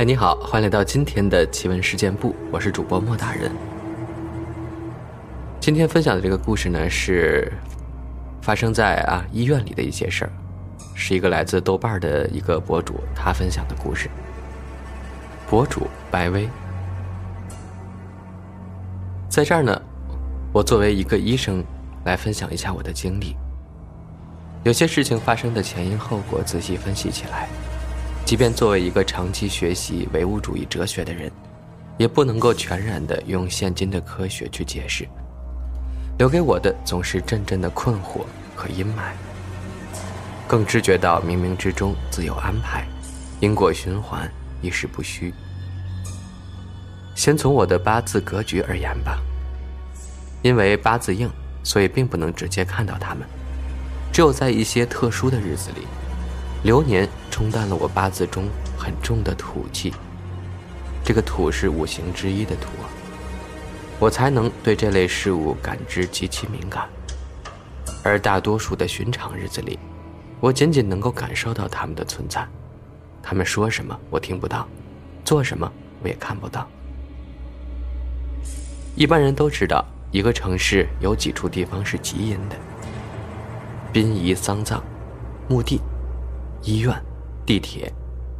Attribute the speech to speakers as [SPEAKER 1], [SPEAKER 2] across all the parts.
[SPEAKER 1] 嗨，你好，欢迎来到今天的奇闻事件部，我是主播莫大人。今天分享的这个故事呢，是发生在啊医院里的一些事儿，是一个来自豆瓣的一个博主他分享的故事。博主白薇，在这儿呢，我作为一个医生来分享一下我的经历。有些事情发生的前因后果，仔细分析起来。即便作为一个长期学习唯物主义哲学的人，也不能够全然的用现今的科学去解释，留给我的总是阵阵的困惑和阴霾。更知觉到冥冥之中自有安排，因果循环，一事不虚。先从我的八字格局而言吧，因为八字硬，所以并不能直接看到他们，只有在一些特殊的日子里。流年冲淡了我八字中很重的土气，这个土是五行之一的土，我才能对这类事物感知极其敏感。而大多数的寻常日子里，我仅仅能够感受到他们的存在，他们说什么我听不到，做什么我也看不到。一般人都知道，一个城市有几处地方是极阴的：殡仪、丧葬、墓地。医院、地铁、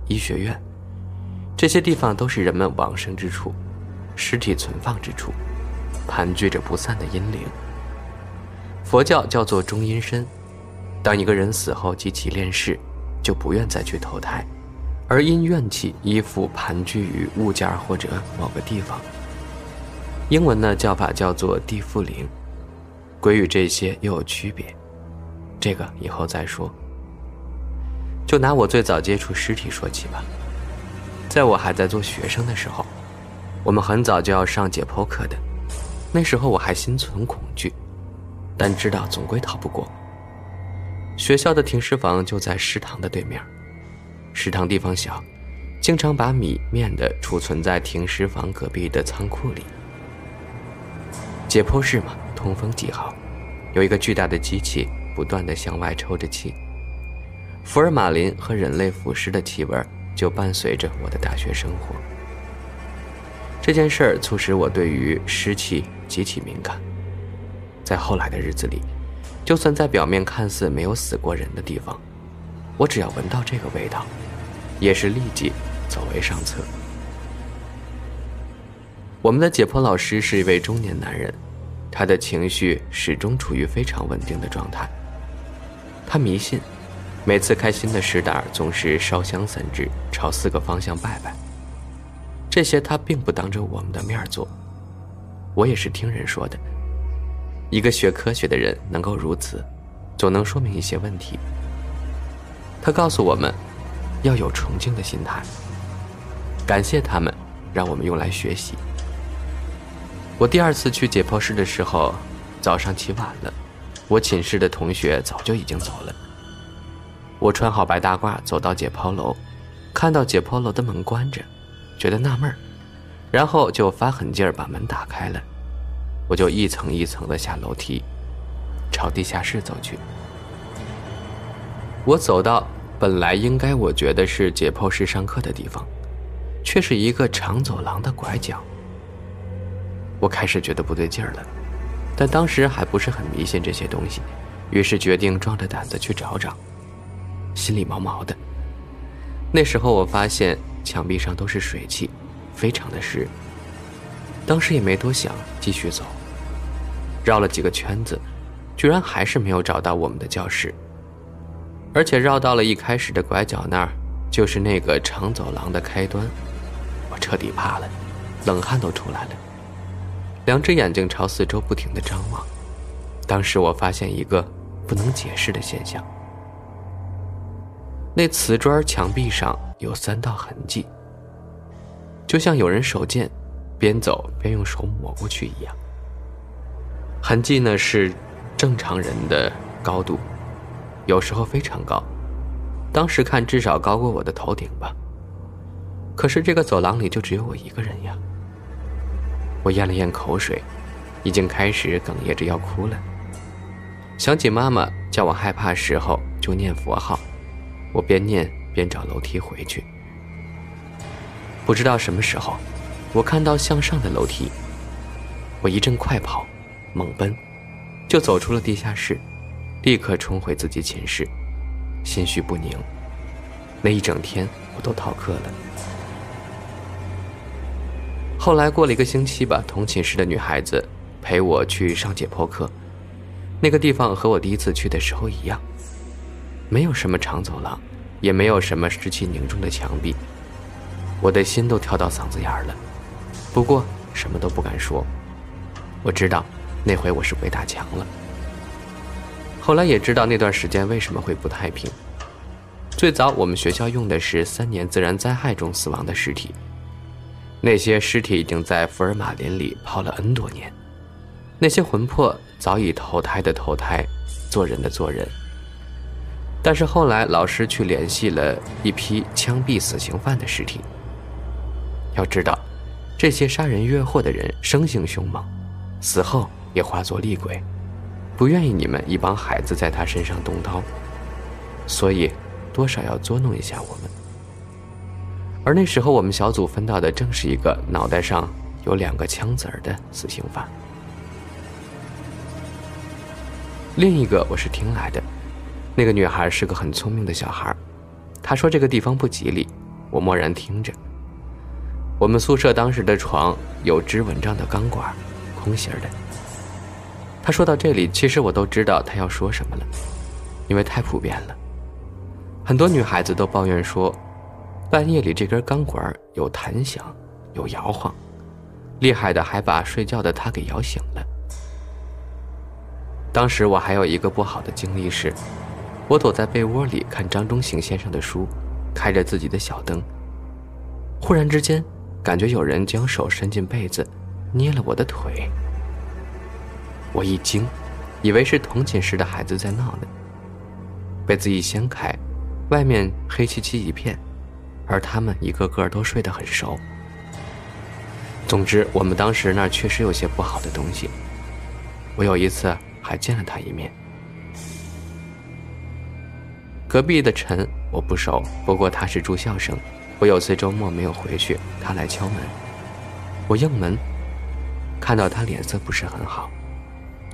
[SPEAKER 1] 医学院，这些地方都是人们往生之处，尸体存放之处，盘踞着不散的阴灵。佛教叫做中阴身。当一个人死后极其炼世，就不愿再去投胎，而因怨气依附盘踞于物件或者某个地方。英文呢叫法叫做地缚灵。鬼与这些又有区别，这个以后再说。就拿我最早接触尸体说起吧。在我还在做学生的时候，我们很早就要上解剖课的。那时候我还心存恐惧，但知道总归逃不过。学校的停尸房就在食堂的对面，食堂地方小，经常把米面的储存在停尸房隔壁的仓库里。解剖室嘛，通风极好，有一个巨大的机器不断的向外抽着气。福尔马林和人类腐尸的气味就伴随着我的大学生活。这件事儿促使我对于湿气极其敏感。在后来的日子里，就算在表面看似没有死过人的地方，我只要闻到这个味道，也是立即走为上策。我们的解剖老师是一位中年男人，他的情绪始终处于非常稳定的状态。他迷信。每次开心的时胆，总是烧香三支，朝四个方向拜拜。这些他并不当着我们的面做，我也是听人说的。一个学科学的人能够如此，总能说明一些问题。他告诉我们，要有崇敬的心态，感谢他们，让我们用来学习。我第二次去解剖室的时候，早上起晚了，我寝室的同学早就已经走了。我穿好白大褂，走到解剖楼，看到解剖楼的门关着，觉得纳闷儿，然后就发狠劲儿把门打开了，我就一层一层的下楼梯，朝地下室走去。我走到本来应该我觉得是解剖室上课的地方，却是一个长走廊的拐角。我开始觉得不对劲儿了，但当时还不是很迷信这些东西，于是决定壮着胆子去找找。心里毛毛的。那时候我发现墙壁上都是水汽，非常的湿。当时也没多想，继续走，绕了几个圈子，居然还是没有找到我们的教室。而且绕到了一开始的拐角那儿，就是那个长走廊的开端。我彻底怕了，冷汗都出来了，两只眼睛朝四周不停的张望。当时我发现一个不能解释的现象。那瓷砖墙壁上有三道痕迹，就像有人手贱，边走边用手抹过去一样。痕迹呢是正常人的高度，有时候非常高，当时看至少高过我的头顶吧。可是这个走廊里就只有我一个人呀。我咽了咽口水，已经开始哽咽着要哭了。想起妈妈叫我害怕时候就念佛号，我边念边找楼梯回去。不知道什么时候，我看到向上的楼梯，我一阵快跑。猛奔，就走出了地下室，立刻冲回自己寝室，心绪不宁。那一整天我都逃课了。后来过了一个星期吧，同寝室的女孩子陪我去上解剖课。那个地方和我第一次去的时候一样，没有什么长走廊，也没有什么湿气凝重的墙壁。我的心都跳到嗓子眼儿了，不过什么都不敢说。我知道。那回我是鬼打墙了。后来也知道那段时间为什么会不太平。最早我们学校用的是三年自然灾害中死亡的尸体，那些尸体已经在福尔马林里泡了 N 多年，那些魂魄早已投胎的投胎，做人的做人。但是后来老师去联系了一批枪毙死刑犯的尸体。要知道，这些杀人越货的人生性凶猛，死后。也化作厉鬼，不愿意你们一帮孩子在他身上动刀，所以多少要捉弄一下我们。而那时候我们小组分到的正是一个脑袋上有两个枪子儿的死刑犯。另一个我是听来的，那个女孩是个很聪明的小孩，她说这个地方不吉利，我默然听着。我们宿舍当时的床有支蚊帐的钢管，空心的。他说到这里，其实我都知道他要说什么了，因为太普遍了。很多女孩子都抱怨说，半夜里这根钢管有弹响，有摇晃，厉害的还把睡觉的她给摇醒了。当时我还有一个不好的经历是，我躲在被窝里看张中行先生的书，开着自己的小灯。忽然之间，感觉有人将手伸进被子，捏了我的腿。我一惊，以为是同寝室的孩子在闹呢。被子一掀开，外面黑漆漆一片，而他们一个个都睡得很熟。总之，我们当时那儿确实有些不好的东西。我有一次还见了他一面。隔壁的陈我不熟，不过他是住校生。我有次周末没有回去，他来敲门，我应门，看到他脸色不是很好。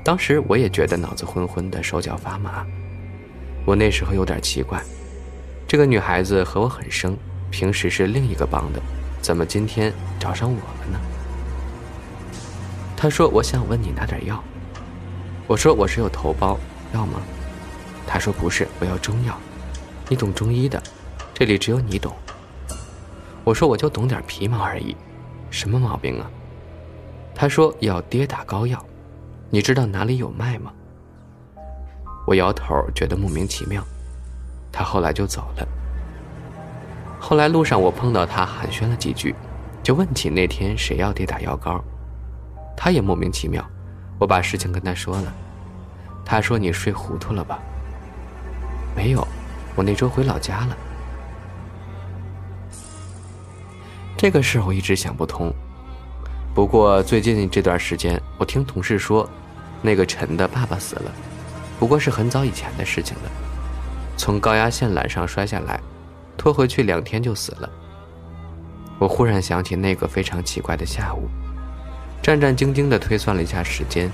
[SPEAKER 1] 当时我也觉得脑子昏昏的，手脚发麻。我那时候有点奇怪，这个女孩子和我很生，平时是另一个帮的，怎么今天找上我了呢？她说：“我想问你拿点药。”我说：“我是有头孢，要吗？”他说：“不是，我要中药。你懂中医的，这里只有你懂。”我说：“我就懂点皮毛而已，什么毛病啊？”他说：“要跌打膏药。”你知道哪里有卖吗？我摇头，觉得莫名其妙。他后来就走了。后来路上我碰到他，寒暄了几句，就问起那天谁要跌打药膏。他也莫名其妙。我把事情跟他说了。他说：“你睡糊涂了吧？”没有，我那周回老家了。这个事我一直想不通。不过最近这段时间，我听同事说，那个陈的爸爸死了，不过是很早以前的事情了。从高压线缆上摔下来，拖回去两天就死了。我忽然想起那个非常奇怪的下午，战战兢兢地推算了一下时间，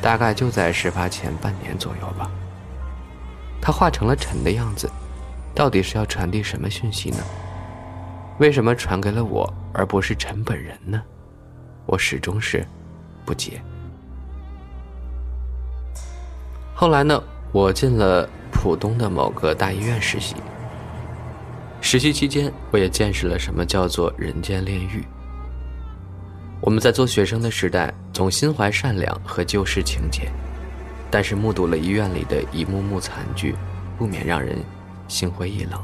[SPEAKER 1] 大概就在事发前半年左右吧。他化成了陈的样子，到底是要传递什么讯息呢？为什么传给了我，而不是陈本人呢？我始终是不解。后来呢，我进了浦东的某个大医院实习。实习期间，我也见识了什么叫做人间炼狱。我们在做学生的时代，总心怀善良和救世情节，但是目睹了医院里的一幕幕惨剧，不免让人心灰意冷。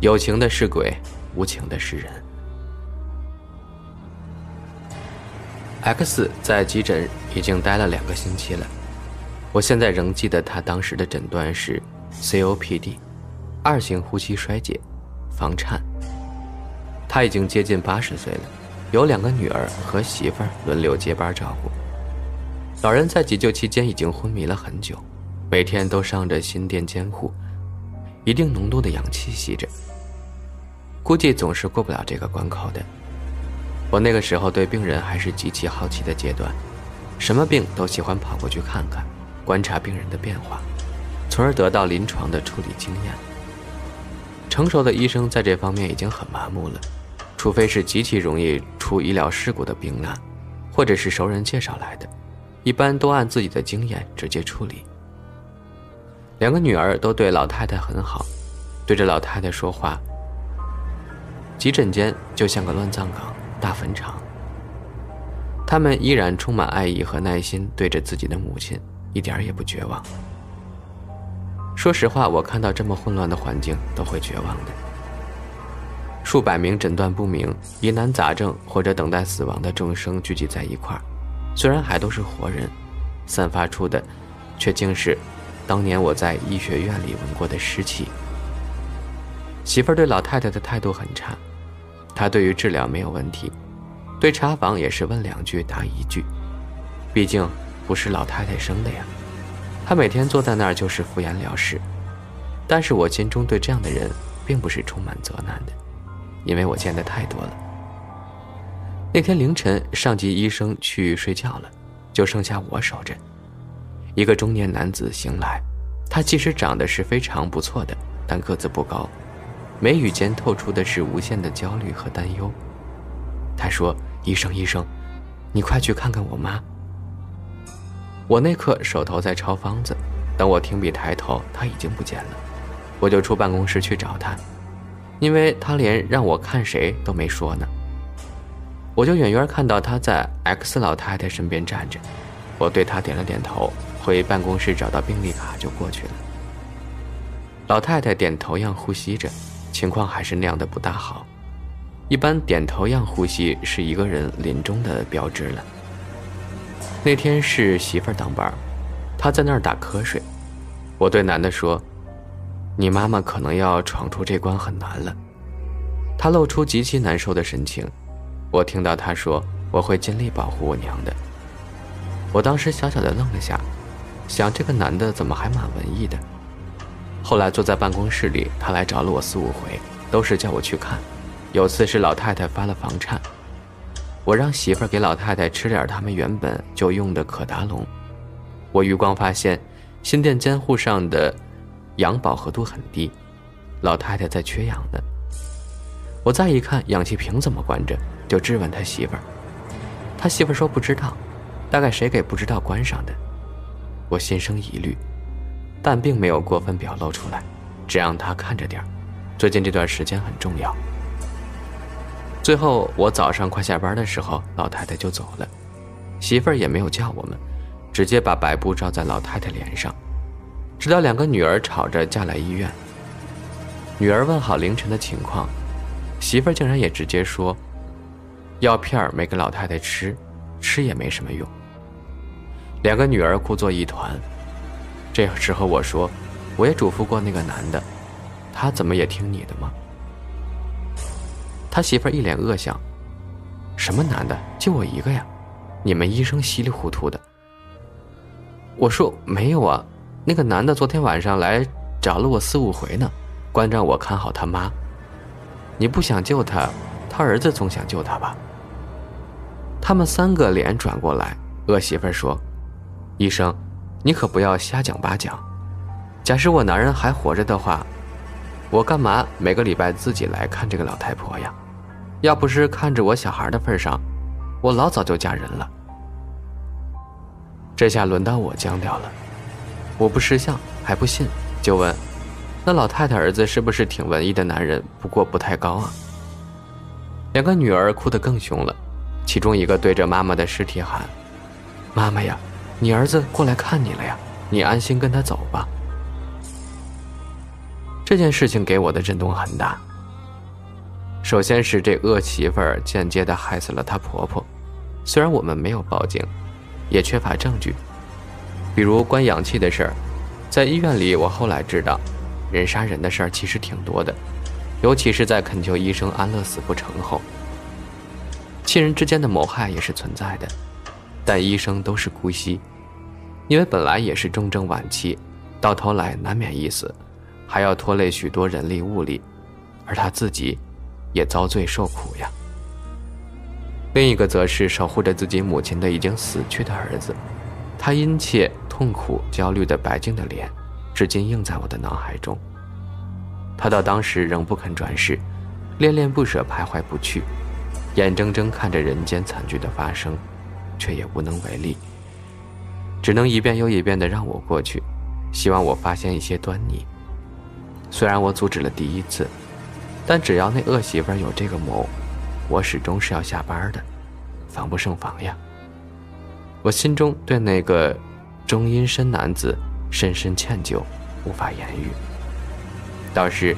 [SPEAKER 1] 有情的是鬼，无情的是人。X 在急诊已经待了两个星期了，我现在仍记得他当时的诊断是 COPD，二型呼吸衰竭，房颤。他已经接近八十岁了，有两个女儿和媳妇儿轮流接班照顾。老人在急救期间已经昏迷了很久，每天都上着心电监护，一定浓度的氧气吸着，估计总是过不了这个关口的。我那个时候对病人还是极其好奇的阶段，什么病都喜欢跑过去看看，观察病人的变化，从而得到临床的处理经验。成熟的医生在这方面已经很麻木了，除非是极其容易出医疗事故的病案，或者是熟人介绍来的，一般都按自己的经验直接处理。两个女儿都对老太太很好，对着老太太说话。急诊间就像个乱葬岗。大坟场，他们依然充满爱意和耐心，对着自己的母亲，一点也不绝望。说实话，我看到这么混乱的环境都会绝望的。数百名诊断不明、疑难杂症或者等待死亡的众生聚集在一块儿，虽然还都是活人，散发出的，却竟是当年我在医学院里闻过的尸气。媳妇儿对老太太的态度很差。她对于治疗没有问题，对查房也是问两句答一句，毕竟不是老太太生的呀。她每天坐在那儿就是敷衍了事，但是我心中对这样的人并不是充满责难的，因为我见的太多了。那天凌晨，上级医生去睡觉了，就剩下我守着。一个中年男子醒来，他其实长得是非常不错的，但个子不高。眉宇间透出的是无限的焦虑和担忧。他说：“医生，医生，你快去看看我妈。”我那刻手头在抄方子，等我停笔抬头，他已经不见了。我就出办公室去找他，因为他连让我看谁都没说呢。我就远远看到他在 X 老太太身边站着，我对他点了点头，回办公室找到病历卡就过去了。老太太点头样呼吸着。情况还是那样的不大好，一般点头样呼吸是一个人临终的标志了。那天是媳妇儿当班，她在那儿打瞌睡。我对男的说：“你妈妈可能要闯出这关很难了。”他露出极其难受的神情。我听到他说：“我会尽力保护我娘的。”我当时小小的愣了下，想这个男的怎么还蛮文艺的。后来坐在办公室里，他来找了我四五回，都是叫我去看。有次是老太太发了房颤，我让媳妇儿给老太太吃点他们原本就用的可达龙。我余光发现，心电监护上的氧饱和度很低，老太太在缺氧呢。我再一看氧气瓶怎么关着，就质问他媳妇儿。他媳妇儿说不知道，大概谁给不知道关上的。我心生疑虑。但并没有过分表露出来，只让他看着点儿。最近这段时间很重要。最后我早上快下班的时候，老太太就走了，媳妇儿也没有叫我们，直接把白布罩在老太太脸上，直到两个女儿吵着嫁来医院。女儿问好凌晨的情况，媳妇儿竟然也直接说，药片儿没给老太太吃，吃也没什么用。两个女儿哭作一团。这时候我说，我也嘱咐过那个男的，他怎么也听你的吗？他媳妇一脸恶相，什么男的，就我一个呀？你们医生稀里糊涂的。我说没有啊，那个男的昨天晚上来找了我四五回呢，关照我看好他妈。你不想救他，他儿子总想救他吧？他们三个脸转过来，恶媳妇说：“医生。”你可不要瞎讲八讲。假使我男人还活着的话，我干嘛每个礼拜自己来看这个老太婆呀？要不是看着我小孩的份上，我老早就嫁人了。这下轮到我僵掉了，我不识相还不信，就问：那老太太儿子是不是挺文艺的男人？不过不太高啊。两个女儿哭得更凶了，其中一个对着妈妈的尸体喊：“妈妈呀！”你儿子过来看你了呀，你安心跟他走吧。这件事情给我的震动很大。首先是这恶媳妇儿间接的害死了她婆婆，虽然我们没有报警，也缺乏证据，比如关氧气的事儿，在医院里我后来知道，人杀人的事儿其实挺多的，尤其是在恳求医生安乐死不成后。亲人之间的谋害也是存在的，但医生都是姑息，因为本来也是重症晚期，到头来难免一死，还要拖累许多人力物力，而他自己也遭罪受苦呀。另一个则是守护着自己母亲的已经死去的儿子，他殷切、痛苦、焦虑的白净的脸，至今映在我的脑海中。他到当时仍不肯转世，恋恋不舍，徘徊不去。眼睁睁看着人间惨剧的发生，却也无能为力，只能一遍又一遍的让我过去，希望我发现一些端倪。虽然我阻止了第一次，但只要那恶媳妇有这个谋，我始终是要下班的，防不胜防呀。我心中对那个中阴身男子深深歉疚，无法言语。倒是，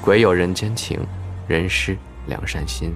[SPEAKER 1] 鬼有人间情，人失良善心。